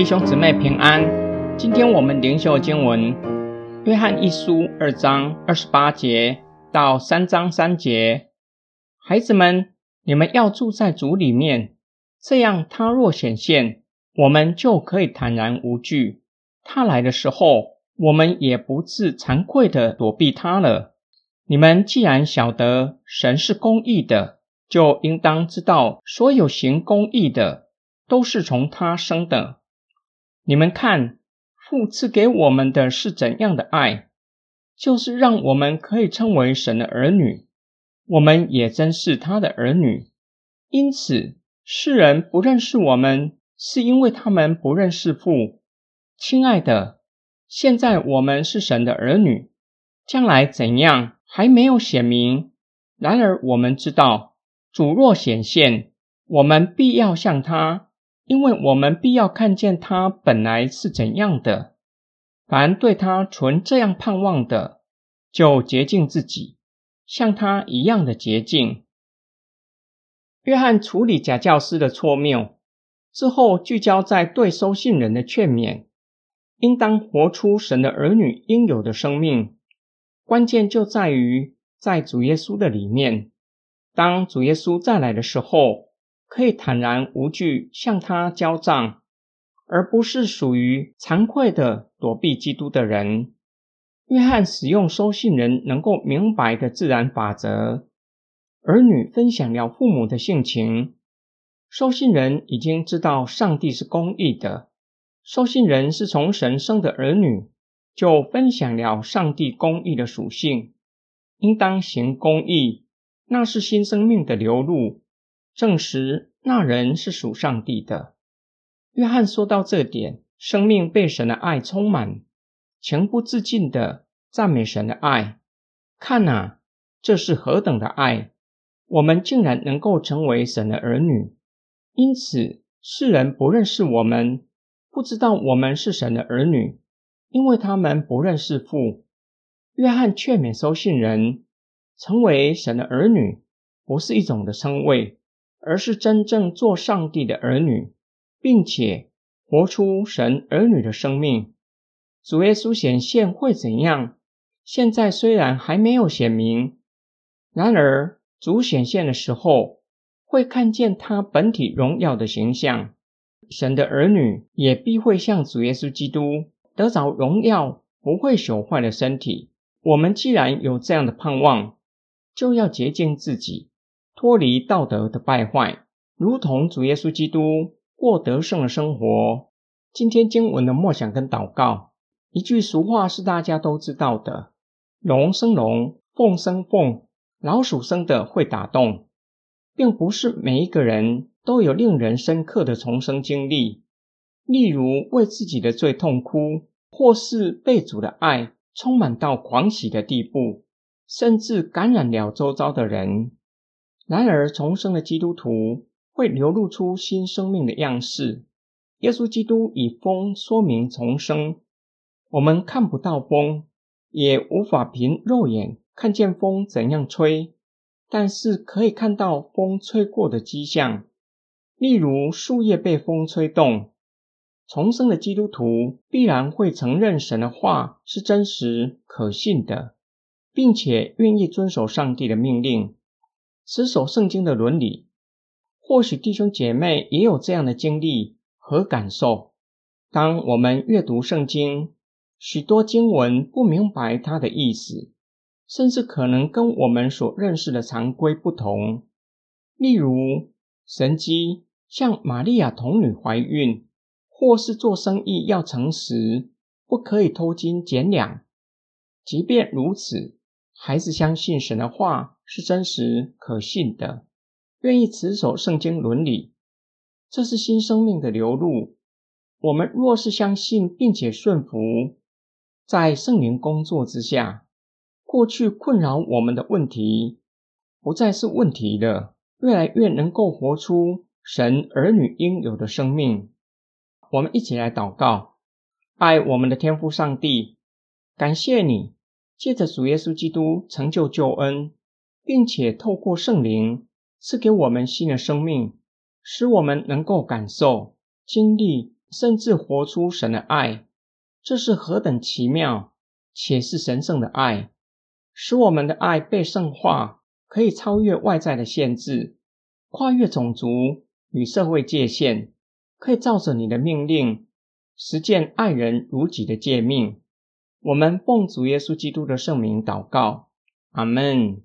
弟兄姊妹平安。今天我们灵修经文《约翰一书》二章二十八节到三章三节。孩子们，你们要住在主里面，这样他若显现，我们就可以坦然无惧。他来的时候，我们也不自惭愧的躲避他了。你们既然晓得神是公义的，就应当知道，所有行公义的都是从他生的。你们看，父赐给我们的是怎样的爱，就是让我们可以称为神的儿女。我们也真是他的儿女。因此，世人不认识我们，是因为他们不认识父。亲爱的，现在我们是神的儿女，将来怎样还没有显明。然而，我们知道，主若显现，我们必要向他。因为我们必要看见他本来是怎样的，凡对他存这样盼望的，就洁净自己，像他一样的洁净。约翰处理假教师的错谬之后，聚焦在对收信人的劝勉，应当活出神的儿女应有的生命。关键就在于在主耶稣的里面，当主耶稣再来的时候。可以坦然无惧向他交账，而不是属于惭愧的躲避基督的人。约翰使用收信人能够明白的自然法则。儿女分享了父母的性情，收信人已经知道上帝是公义的。收信人是从神生的儿女，就分享了上帝公义的属性，应当行公义，那是新生命的流露。证实那人是属上帝的。约翰说到这点，生命被神的爱充满，情不自禁的赞美神的爱。看啊，这是何等的爱！我们竟然能够成为神的儿女。因此，世人不认识我们，不知道我们是神的儿女，因为他们不认识父。约翰劝勉收信人，成为神的儿女，不是一种的称谓。而是真正做上帝的儿女，并且活出神儿女的生命。主耶稣显现会怎样？现在虽然还没有显明，然而主显现的时候，会看见他本体荣耀的形象。神的儿女也必会像主耶稣基督得着荣耀、不会朽坏的身体。我们既然有这样的盼望，就要洁净自己。脱离道德的败坏，如同主耶稣基督过得胜的生活。今天经文的默想跟祷告，一句俗话是大家都知道的：“龙生龙，凤生凤，老鼠生的会打洞。”并不是每一个人都有令人深刻的重生经历，例如为自己的罪痛哭，或是被主的爱充满到狂喜的地步，甚至感染了周遭的人。然而，重生的基督徒会流露出新生命的样式。耶稣基督以风说明重生。我们看不到风，也无法凭肉眼看见风怎样吹，但是可以看到风吹过的迹象，例如树叶被风吹动。重生的基督徒必然会承认神的话是真实可信的，并且愿意遵守上帝的命令。持守圣经的伦理，或许弟兄姐妹也有这样的经历和感受。当我们阅读圣经，许多经文不明白它的意思，甚至可能跟我们所认识的常规不同。例如，神机像玛利亚童女怀孕，或是做生意要诚实，不可以偷斤减两。即便如此，还是相信神的话。是真实可信的，愿意持守圣经伦理，这是新生命的流露。我们若是相信并且顺服，在圣灵工作之下，过去困扰我们的问题不再是问题了，越来越能够活出神儿女应有的生命。我们一起来祷告，爱我们的天父上帝，感谢你借着主耶稣基督成就救恩。并且透过圣灵赐给我们新的生命，使我们能够感受、经历甚至活出神的爱。这是何等奇妙且是神圣的爱，使我们的爱被圣化，可以超越外在的限制，跨越种族与社会界限，可以照着你的命令实践爱人如己的诫命。我们奉主耶稣基督的圣名祷告，阿门。